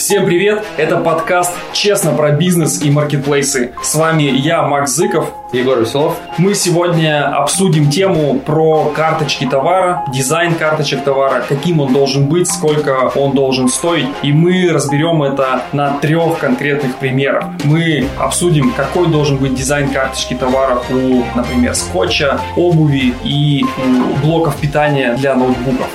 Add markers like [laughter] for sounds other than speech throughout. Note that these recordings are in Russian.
Всем привет! Это подкаст «Честно про бизнес и маркетплейсы». С вами я, Макс Зыков. Егор Веселов. Мы сегодня обсудим тему про карточки товара, дизайн карточек товара, каким он должен быть, сколько он должен стоить. И мы разберем это на трех конкретных примерах. Мы обсудим, какой должен быть дизайн карточки товара у, например, скотча, обуви и у блоков питания для ноутбуков.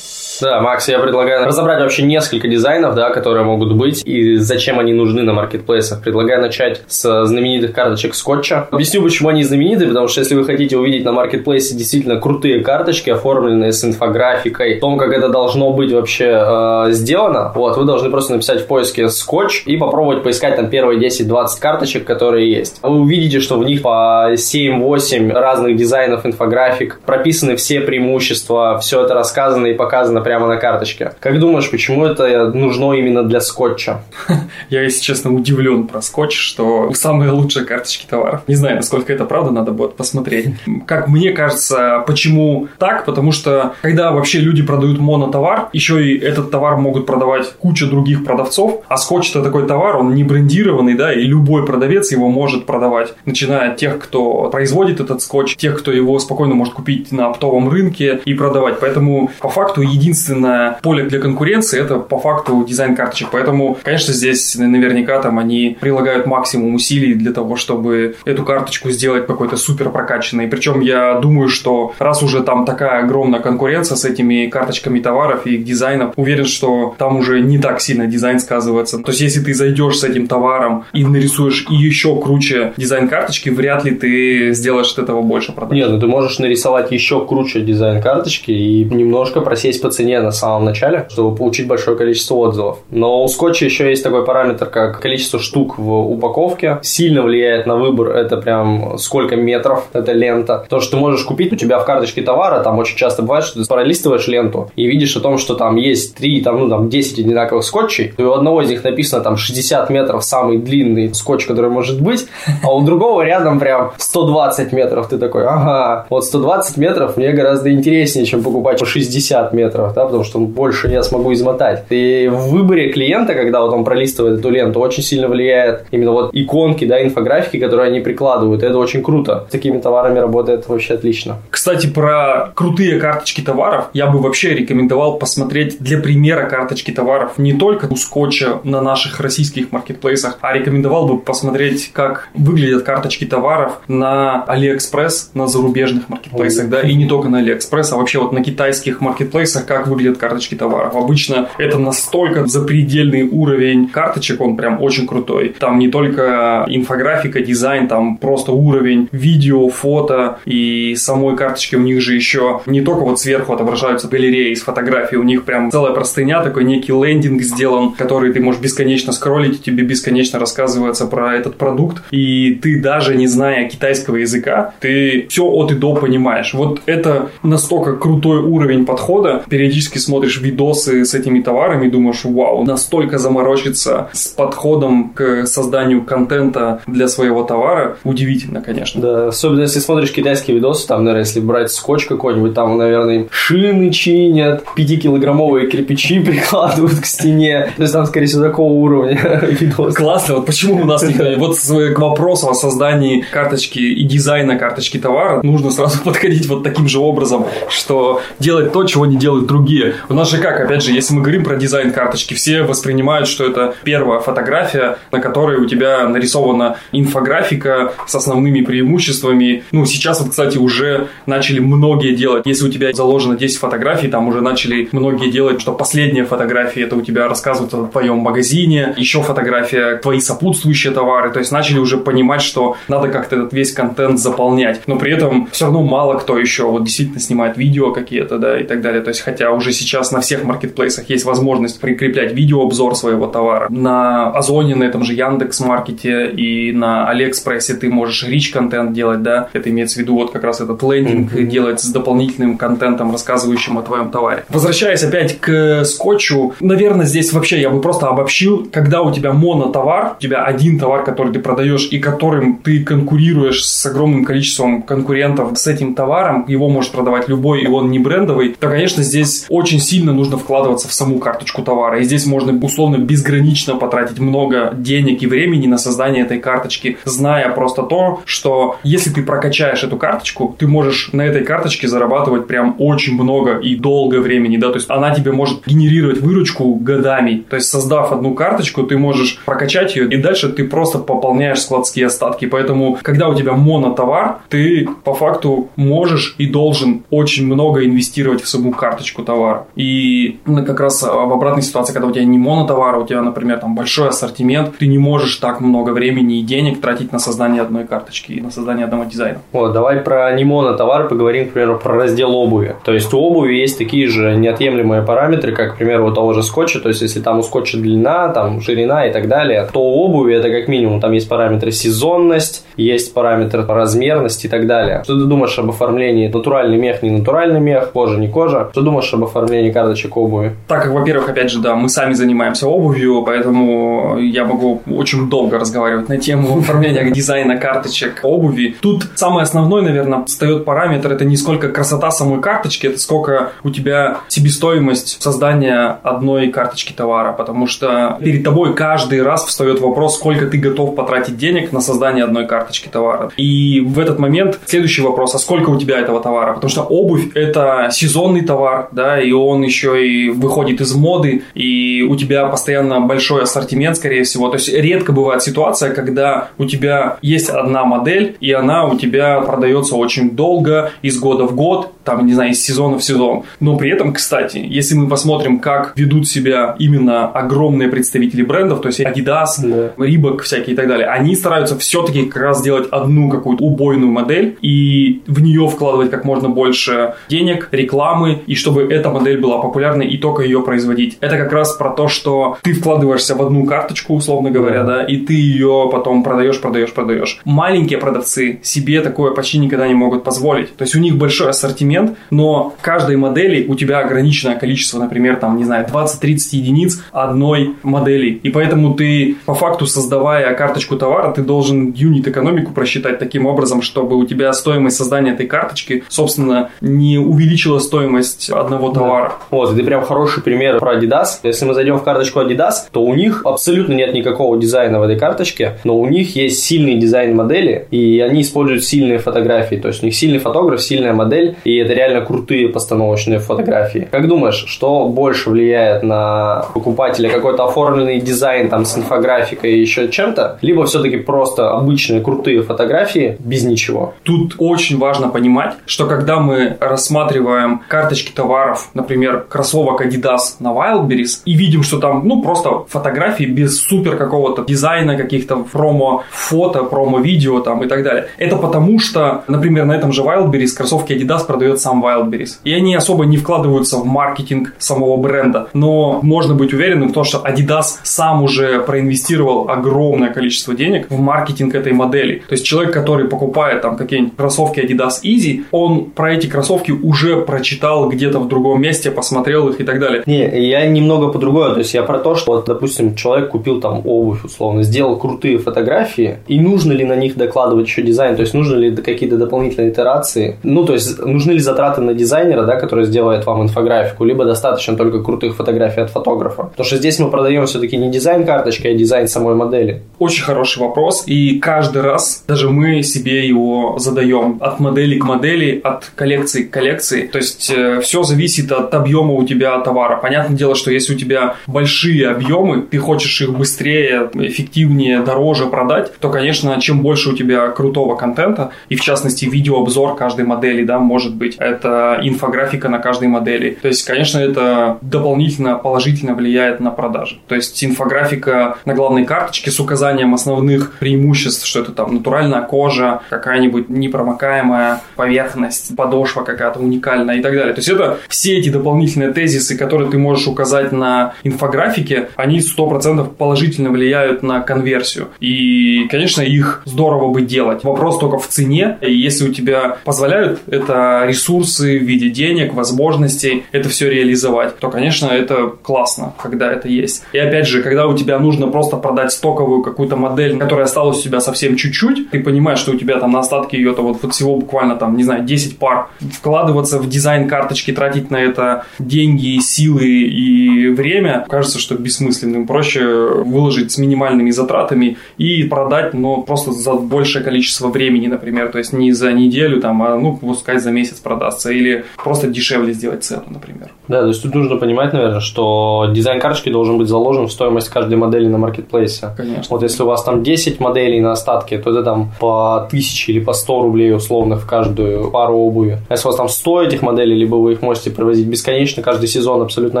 Да, Макс, я предлагаю разобрать вообще несколько дизайнов, да, которые могут быть и зачем они нужны на маркетплейсах. Предлагаю начать с знаменитых карточек скотча. Объясню, почему они знамениты, потому что если вы хотите увидеть на маркетплейсе действительно крутые карточки, оформленные с инфографикой, о том, как это должно быть вообще э, сделано, вот, вы должны просто написать в поиске скотч и попробовать поискать там первые 10-20 карточек, которые есть. Вы увидите, что в них по 7-8 разных дизайнов инфографик, прописаны все преимущества, все это рассказано и показано прямо на карточке. Как думаешь, почему это нужно именно для скотча? [laughs] Я, если честно, удивлен про скотч, что самые лучшие карточки товаров. Не знаю, насколько это правда, надо будет посмотреть. Как мне кажется, почему так? Потому что, когда вообще люди продают монотовар, еще и этот товар могут продавать куча других продавцов, а скотч это такой товар, он не брендированный, да, и любой продавец его может продавать. Начиная от тех, кто производит этот скотч, тех, кто его спокойно может купить на оптовом рынке и продавать. Поэтому, по факту, единственный единственное поле для конкуренции это по факту дизайн карточек. Поэтому, конечно, здесь наверняка там они прилагают максимум усилий для того, чтобы эту карточку сделать какой-то супер прокачанной. Причем я думаю, что раз уже там такая огромная конкуренция с этими карточками товаров и их дизайном, уверен, что там уже не так сильно дизайн сказывается. То есть, если ты зайдешь с этим товаром и нарисуешь еще круче дизайн карточки, вряд ли ты сделаешь от этого больше продаж. Нет, ну ты можешь нарисовать еще круче дизайн карточки и немножко просесть по цене цене на самом начале, чтобы получить большое количество отзывов. Но у скотча еще есть такой параметр, как количество штук в упаковке. Сильно влияет на выбор это прям сколько метров эта лента. То, что ты можешь купить у тебя в карточке товара, там очень часто бывает, что ты пролистываешь ленту и видишь о том, что там есть 3, там, ну, там 10 одинаковых скотчей. И у одного из них написано там 60 метров самый длинный скотч, который может быть, а у другого рядом прям 120 метров. Ты такой, ага, вот 120 метров мне гораздо интереснее, чем покупать по 60 метров да, потому что больше я смогу измотать. И в выборе клиента, когда вот он пролистывает эту ленту, очень сильно влияет именно вот иконки, да, инфографики, которые они прикладывают. Это очень круто. С такими товарами работает вообще отлично. Кстати, про крутые карточки товаров я бы вообще рекомендовал посмотреть для примера карточки товаров не только у скотча на наших российских маркетплейсах, а рекомендовал бы посмотреть, как выглядят карточки товаров на AliExpress, на зарубежных маркетплейсах, да, и не только на AliExpress, а вообще вот на китайских маркетплейсах, как выглядят карточки товаров. Обычно это настолько запредельный уровень карточек, он прям очень крутой. Там не только инфографика, дизайн, там просто уровень видео, фото и самой карточки у них же еще не только вот сверху отображаются галереи из фотографий, у них прям целая простыня, такой некий лендинг сделан, который ты можешь бесконечно скроллить, тебе бесконечно рассказывается про этот продукт, и ты даже не зная китайского языка, ты все от и до понимаешь. Вот это настолько крутой уровень подхода, периодически периодически смотришь видосы с этими товарами и думаешь, вау, настолько заморочиться с подходом к созданию контента для своего товара, удивительно, конечно. Да, особенно если смотришь китайские видосы, там, наверное, если брать скотч какой-нибудь, там, наверное, шины чинят, 5-килограммовые кирпичи [laughs] прикладывают к стене. То есть там, скорее всего, такого уровня [laughs] видос. Классно, вот почему у нас [laughs] никто... Вот к вопросу о создании карточки и дизайна карточки товара нужно сразу подходить вот таким же образом, что делать то, чего не делают другие другие. У нас же как, опять же, если мы говорим про дизайн карточки, все воспринимают, что это первая фотография, на которой у тебя нарисована инфографика с основными преимуществами. Ну, сейчас вот, кстати, уже начали многие делать. Если у тебя заложено 10 фотографий, там уже начали многие делать, что последняя фотография это у тебя рассказывает о твоем магазине, еще фотография твои сопутствующие товары. То есть начали уже понимать, что надо как-то этот весь контент заполнять. Но при этом все равно мало кто еще вот действительно снимает видео какие-то, да, и так далее. То есть хотя уже сейчас на всех маркетплейсах есть возможность прикреплять видеообзор своего товара. На Озоне, на этом же Яндекс Маркете и на Алиэкспрессе ты можешь рич контент делать, да, это имеется в виду вот как раз этот лендинг mm-hmm. делать с дополнительным контентом, рассказывающим о твоем товаре. Возвращаясь опять к скотчу, наверное, здесь вообще я бы просто обобщил, когда у тебя монотовар, у тебя один товар, который ты продаешь и которым ты конкурируешь с огромным количеством конкурентов с этим товаром, его может продавать любой, и он не брендовый, то, конечно, здесь здесь очень сильно нужно вкладываться в саму карточку товара. И здесь можно условно безгранично потратить много денег и времени на создание этой карточки, зная просто то, что если ты прокачаешь эту карточку, ты можешь на этой карточке зарабатывать прям очень много и долгое времени, да, то есть она тебе может генерировать выручку годами. То есть создав одну карточку, ты можешь прокачать ее, и дальше ты просто пополняешь складские остатки. Поэтому, когда у тебя монотовар, ты по факту можешь и должен очень много инвестировать в саму карточку товара. И ну, как раз в обратной ситуации, когда у тебя не монотовар, а у тебя, например, там большой ассортимент, ты не можешь так много времени и денег тратить на создание одной карточки и на создание одного дизайна. Вот, давай про не монотовар поговорим, к примеру, про раздел обуви. То есть у обуви есть такие же неотъемлемые параметры, как, к примеру, у того же скотча. То есть если там у скотча длина, там ширина и так далее, то у обуви это как минимум там есть параметры сезонность, есть параметр размерность и так далее. Что ты думаешь об оформлении натуральный мех, не натуральный мех, кожа, не кожа? Что думаешь об оформлении карточек обуви? Так как, во-первых, опять же, да, мы сами занимаемся обувью, поэтому я могу очень долго разговаривать на тему [laughs] оформления дизайна карточек обуви. Тут самый основной, наверное, встает параметр, это не сколько красота самой карточки, это сколько у тебя себестоимость создания одной карточки товара, потому что перед тобой каждый раз встает вопрос, сколько ты готов потратить денег на создание одной карточки товара. И в этот момент следующий вопрос, а сколько у тебя этого товара? Потому что обувь это сезонный товар, да, и он еще и выходит из моды, и у тебя постоянно большой ассортимент, скорее всего. То есть редко бывает ситуация, когда у тебя есть одна модель, и она у тебя продается очень долго, из года в год, там, не знаю, из сезона в сезон. Но при этом, кстати, если мы посмотрим, как ведут себя именно огромные представители брендов, то есть Adidas, да. Reebok всякие и так далее, они стараются все-таки как раз сделать одну какую-то убойную модель и в нее вкладывать как можно больше денег, рекламы, и чтобы эта модель была популярной и только ее производить. Это как раз про то, что ты вкладываешься в одну карточку, условно говоря, да, и ты ее потом продаешь, продаешь, продаешь. Маленькие продавцы себе такое почти никогда не могут позволить. То есть у них большой ассортимент, но каждой модели у тебя ограниченное количество, например, там, не знаю, 20-30 единиц одной модели. И поэтому ты, по факту, создавая карточку товара, ты должен юнит-экономику просчитать таким образом, чтобы у тебя стоимость создания этой карточки, собственно, не увеличила стоимость одного товара. Да. Вот, ты прям хороший пример про Adidas. Если мы зайдем в карточку Adidas, то у них абсолютно нет никакого дизайна в этой карточке, но у них есть сильный дизайн модели, и они используют сильные фотографии. То есть у них сильный фотограф, сильная модель, и это реально крутые постановочные фотографии. Как думаешь, что больше влияет на покупателя? Какой-то оформленный дизайн там с инфографикой и еще чем-то? Либо все-таки просто обычные крутые фотографии без ничего? Тут очень важно понимать, что когда мы рассматриваем карточки товаров, например, кроссовок Adidas на Wildberries, и видим, что там, ну, просто фотографии без супер какого-то дизайна, каких-то промо-фото, промо-видео там и так далее. Это потому, что, например, на этом же Wildberries кроссовки Adidas продает сам Wildberries. И они особо не вкладываются в маркетинг самого бренда. Но можно быть уверенным в том, что Adidas сам уже проинвестировал огромное количество денег в маркетинг этой модели. То есть человек, который покупает там какие-нибудь кроссовки Adidas Easy, он про эти кроссовки уже прочитал где-то в другом месте, посмотрел их и так далее. Не, я немного по-другому. То есть я про то, что, вот, допустим, человек купил там обувь, условно, сделал крутые фотографии, и нужно ли на них докладывать еще дизайн, то есть нужны ли какие-то дополнительные итерации, ну, то есть нужны ли затраты на дизайнера, да, который сделает вам инфографику, либо достаточно только крутых фотографий от фотографа. Потому что здесь мы продаем все-таки не дизайн карточки, а дизайн самой модели. Очень хороший вопрос, и каждый раз даже мы себе его задаем от модели к модели, от коллекции к коллекции. То есть э, все зависит от объема у тебя товара. Понятное дело, что если у тебя большие объемы, ты хочешь их быстрее, эффективнее, дороже продать, то, конечно, чем больше у тебя крутого контента, и в частности видеообзор каждой модели, да, может быть, это инфографика на каждой модели. То есть, конечно, это дополнительно положительно влияет на продажи. То есть инфографика на главной карточке с указанием основных преимуществ, что это там натуральная кожа, какая-нибудь непромокаемая поверхность, подошва какая-то уникальная и так далее. То есть это все эти дополнительные тезисы, которые ты можешь указать на инфографике, они 100% положительно влияют на конверсию. И, конечно, их здорово бы делать. Вопрос только в цене. И если у тебя позволяют это ресурсы в виде денег, возможностей, это все реализовать, то, конечно, это классно, когда это есть. И опять же, когда у тебя нужно просто продать стоковую какую-то модель, которая осталась у тебя совсем чуть-чуть, ты понимаешь, что у тебя там на остатки ее-то вот всего буквально там, не знаю, 10 пар, вкладываться в дизайн карточки, тратить тратить на это деньги, силы и время, кажется, что бессмысленным. Проще выложить с минимальными затратами и продать, но просто за большее количество времени, например. То есть не за неделю, там, а ну, пускай за месяц продастся. Или просто дешевле сделать цену, например. Да, то есть тут нужно понимать, наверное, что дизайн карточки должен быть заложен в стоимость каждой модели на маркетплейсе. Конечно. Вот если у вас там 10 моделей на остатке, то это там по 1000 или по 100 рублей условно в каждую пару обуви. А если у вас там 100 этих моделей, либо вы их можете провозить бесконечно каждый сезон абсолютно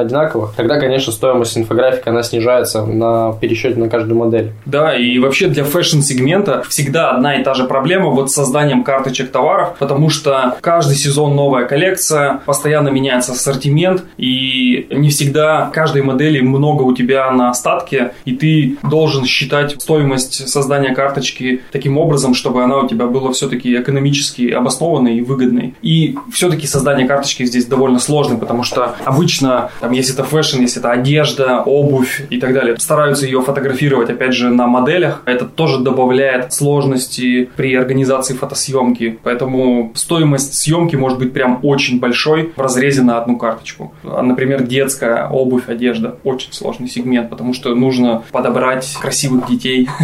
одинаковых, тогда, конечно, стоимость инфографики, она снижается на пересчете на каждую модель. Да, и вообще для фэшн-сегмента всегда одна и та же проблема вот с созданием карточек товаров, потому что каждый сезон новая коллекция, постоянно меняется ассортимент, и не всегда каждой модели много у тебя на остатке, и ты должен считать стоимость создания карточки таким образом, чтобы она у тебя была все-таки экономически обоснованной и выгодной. И все-таки создание карточки здесь довольно сложно, потому что обычно, там, если это фэшн, если это одежда, обувь и так далее, стараются ее фотографировать, опять же, на моделях. Это тоже добавляет сложности при организации фотосъемки. Поэтому стоимость съемки может быть прям очень большой в разрезе на одну карточку. А, например, детская обувь, одежда. Очень сложный сегмент, потому что нужно подобрать красивых детей. [laughs]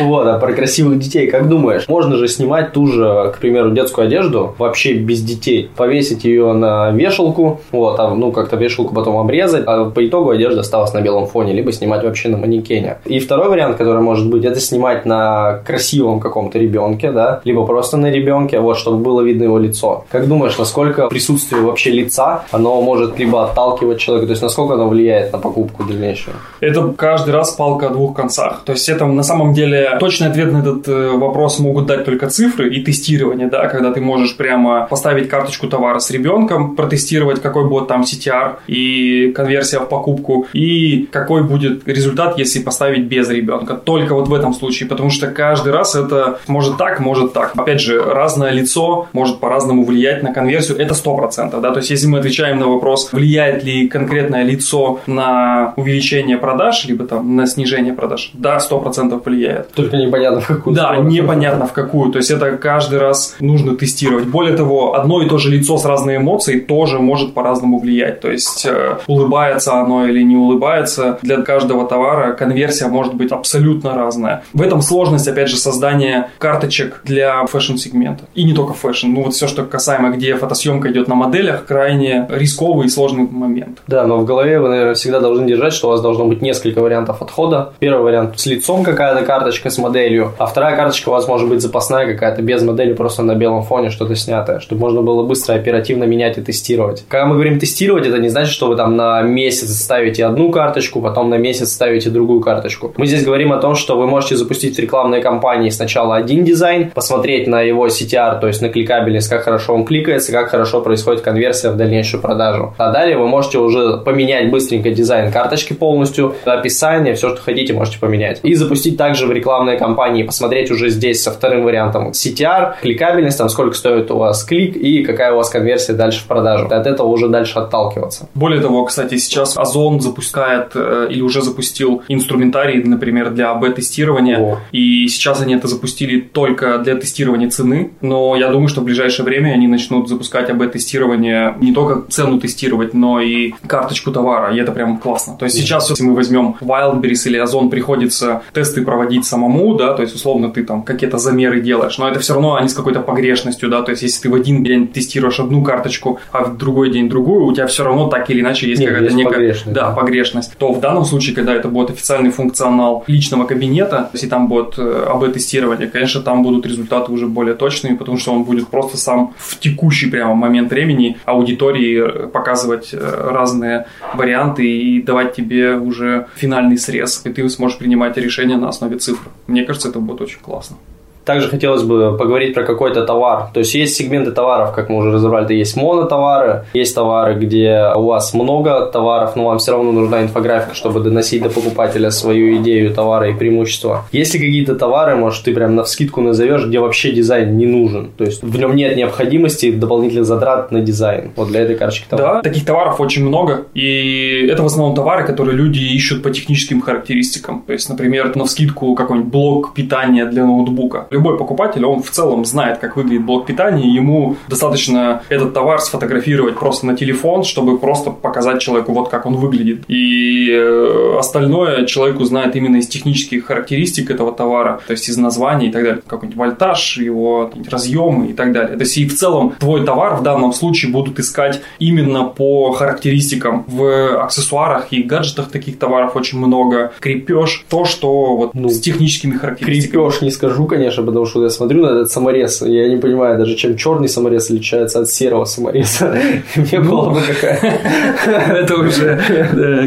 Вот, а про красивых детей, как думаешь, можно же снимать ту же, к примеру, детскую одежду вообще без детей, повесить ее на вешалку, вот, а, ну, как-то вешалку потом обрезать, а по итогу одежда осталась на белом фоне, либо снимать вообще на манекене. И второй вариант, который может быть, это снимать на красивом каком-то ребенке, да, либо просто на ребенке, вот, чтобы было видно его лицо. Как думаешь, насколько присутствие вообще лица, оно может либо отталкивать человека, то есть насколько оно влияет на покупку дальнейшую? Это каждый раз палка о двух концах. То есть это на самом деле точный ответ на этот э, вопрос могут дать только цифры и тестирование, да, когда ты можешь прямо поставить карточку товара с ребенком, протестировать, какой будет там CTR и конверсия в покупку, и какой будет результат, если поставить без ребенка. Только вот в этом случае, потому что каждый раз это может так, может так. Опять же, разное лицо может по-разному влиять на конверсию, это 100%, да, то есть если мы отвечаем на вопрос, влияет ли конкретное лицо на увеличение продаж, либо там на снижение продаж, да, 100% влияет. Только непонятно в какую Да, сторону. непонятно в какую, то есть это каждый раз нужно тестировать. Более того, одно и то же лицо с разной эмоцией тоже может по-разному влиять, то есть э, улыбается оно или не улыбается, для каждого товара конверсия может быть абсолютно разная. В этом сложность, опять же, создания карточек для фэшн-сегмента. И не только фэшн, ну вот все, что касаемо, где фотосъемка идет на моделях, крайне рисковый и сложный момент. Да, но в голове вы, наверное, всегда должны держать, что у вас должно быть несколько вариантов отхода. Первый вариант с лицом какая-то карточка с моделью, а вторая карточка у вас может быть запасная какая-то без модели, просто на белом фоне что-то снятое, чтобы можно было быстро, оперативно менять и тестировать. Когда мы говорим тестировать, это не значит, что вы там на месяц ставите одну карточку, потом на месяц ставите другую карточку. Мы здесь говорим о том, что вы можете запустить в рекламной кампании сначала один дизайн, посмотреть на его CTR, то есть на кликабельность, как хорошо он кликается, как хорошо происходит конверсия в дальнейшую продажу. А далее вы можете уже поменять быстренько дизайн карточки полностью, описание, все, что хотите, можете поменять. И запустить также в рекламной кампании, посмотреть уже здесь со вторым вариантом CTR, кликабельность, там сколько стоит у вас клик и какая у вас конверсия дальше в продажу. От этого уже дальше отталкиваться. Более того, кстати, сейчас Озон запускает э, или уже запустил инструментарий, например, для АБ-тестирования. И сейчас они это запустили только для тестирования цены. Но я думаю, что в ближайшее время они начнут запускать АБ-тестирование не только цену тестировать, но и карточку товара. И это прям классно. То есть сейчас, если мы возьмем Wildberries или Озон, приходится тесты проводить самому, да, то есть условно ты там какие-то замеры делаешь, но это все равно они с какой-то погрешностью, да, то есть если ты в один день тестируешь одну карточку, а в другой день другую, у тебя все равно так или иначе есть какая-то некая погрешность. Да, погрешность. То в данном случае, когда это будет официальный функционал личного кабинета, если там будет э, АБ-тестирование, конечно, там будут результаты уже более точными, потому что он будет просто сам в текущий прямо момент времени аудитории э, показывать э, разные варианты и давать тебе уже финальный срез, и ты сможешь принимать решения на основе цифр. Мне кажется, это будет очень классно. Также хотелось бы поговорить про какой-то товар. То есть есть сегменты товаров, как мы уже разобрали, это есть монотовары, есть товары, где у вас много товаров, но вам все равно нужна инфографика, чтобы доносить до покупателя свою идею товара и преимущества. Есть ли какие-то товары, может, ты прям на вскидку назовешь, где вообще дизайн не нужен? То есть в нем нет необходимости дополнительных затрат на дизайн. Вот для этой карточки товаров. Да, таких товаров очень много. И это в основном товары, которые люди ищут по техническим характеристикам. То есть, например, на вскидку какой-нибудь блок питания для ноутбука Любой покупатель, он в целом знает, как выглядит блок питания, ему достаточно этот товар сфотографировать просто на телефон, чтобы просто показать человеку, вот как он выглядит. И э, остальное человек узнает именно из технических характеристик этого товара, то есть из названий и так далее. Какой-нибудь вольтаж, его разъемы и так далее. То есть и в целом твой товар в данном случае будут искать именно по характеристикам. В аксессуарах и гаджетах таких товаров очень много. Крепеж, то, что вот ну, с техническими характеристиками. Крепеж не скажу, конечно, потому что я смотрю на этот саморез, я не понимаю даже, чем черный саморез отличается от серого самореза. [laughs] Мне было бы [laughs] какая [laughs] Это уже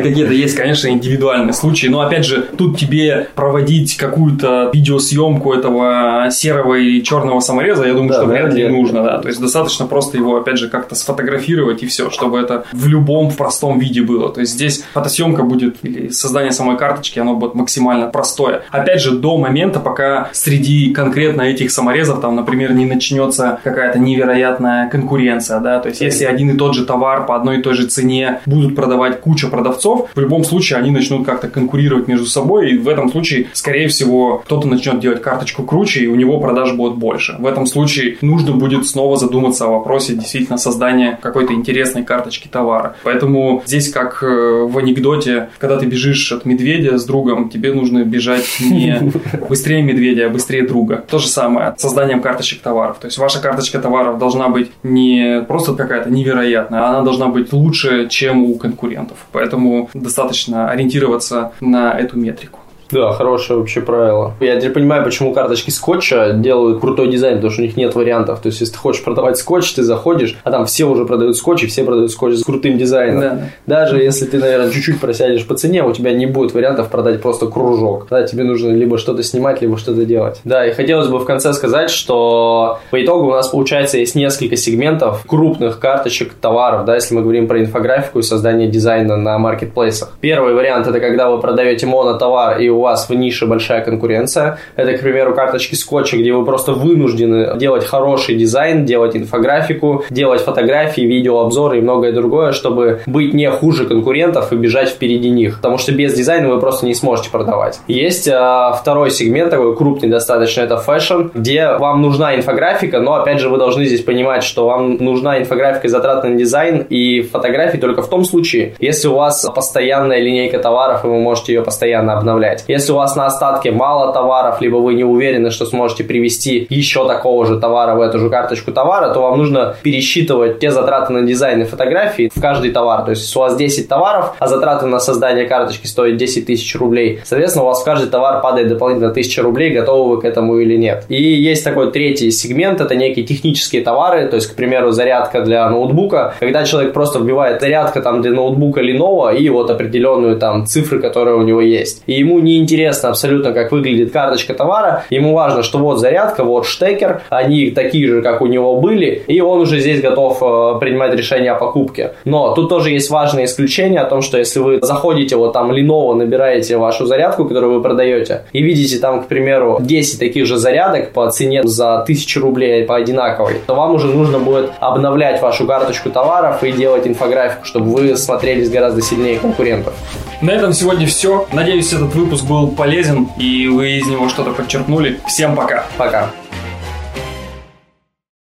какие-то есть, конечно, индивидуальные случаи. Но опять же, тут тебе проводить какую-то видеосъемку этого серого и черного самореза, я думаю, что вряд ли нужно. Да. То есть достаточно просто его, опять же, как-то сфотографировать и все, чтобы это в любом простом виде было. То есть здесь фотосъемка будет или создание самой карточки, оно будет максимально простое. Опять же, до момента, пока среди конкретно этих саморезов, там, например, не начнется какая-то невероятная конкуренция, да, то есть если один и тот же товар по одной и той же цене будут продавать куча продавцов, в любом случае они начнут как-то конкурировать между собой, и в этом случае, скорее всего, кто-то начнет делать карточку круче, и у него продаж будет больше. В этом случае нужно будет снова задуматься о вопросе действительно создания какой-то интересной карточки товара. Поэтому здесь, как э, в анекдоте, когда ты бежишь от медведя с другом, тебе нужно бежать [laughs] не быстрее медведя, а быстрее друга. То же самое с созданием карточек товаров. То есть ваша карточка товаров должна быть не просто какая-то невероятная, она должна быть лучше, чем у конкурентов. Поэтому достаточно ориентироваться на эту метрику. Да, хорошее вообще правило. Я теперь понимаю, почему карточки скотча делают крутой дизайн, потому что у них нет вариантов. То есть, если ты хочешь продавать скотч, ты заходишь, а там все уже продают скотч, и все продают скотч с крутым дизайном. Да. Даже если ты, наверное, чуть-чуть просядешь по цене, у тебя не будет вариантов продать просто кружок. Да, тебе нужно либо что-то снимать, либо что-то делать. Да, и хотелось бы в конце сказать, что по итогу у нас, получается, есть несколько сегментов крупных карточек товаров, да, если мы говорим про инфографику и создание дизайна на маркетплейсах. Первый вариант – это когда вы продаете монотовар и у вас в нише большая конкуренция. Это, к примеру, карточки скотча, где вы просто вынуждены делать хороший дизайн, делать инфографику, делать фотографии, видеообзоры и многое другое, чтобы быть не хуже конкурентов и бежать впереди них. Потому что без дизайна вы просто не сможете продавать. Есть а, второй сегмент, такой крупный достаточно, это фэшн, где вам нужна инфографика, но опять же вы должны здесь понимать, что вам нужна инфографика и затраты на дизайн и фотографии только в том случае, если у вас постоянная линейка товаров и вы можете ее постоянно обновлять. Если у вас на остатке мало товаров, либо вы не уверены, что сможете привести еще такого же товара в эту же карточку товара, то вам нужно пересчитывать те затраты на дизайн и фотографии в каждый товар. То есть, если у вас 10 товаров, а затраты на создание карточки стоят 10 тысяч рублей, соответственно, у вас в каждый товар падает дополнительно 1000 рублей, готовы вы к этому или нет. И есть такой третий сегмент, это некие технические товары, то есть, к примеру, зарядка для ноутбука, когда человек просто вбивает зарядка там для ноутбука Lenovo и вот определенную там цифры, которые у него есть. И ему не интересно абсолютно, как выглядит карточка товара. Ему важно, что вот зарядка, вот штекер, они такие же, как у него были, и он уже здесь готов э, принимать решение о покупке. Но тут тоже есть важное исключение о том, что если вы заходите вот там Lenovo, набираете вашу зарядку, которую вы продаете, и видите там, к примеру, 10 таких же зарядок по цене за 1000 рублей по одинаковой, то вам уже нужно будет обновлять вашу карточку товаров и делать инфографику, чтобы вы смотрелись гораздо сильнее конкурентов. На этом сегодня все. Надеюсь, этот выпуск был полезен и вы из него что-то подчеркнули. Всем пока. Пока.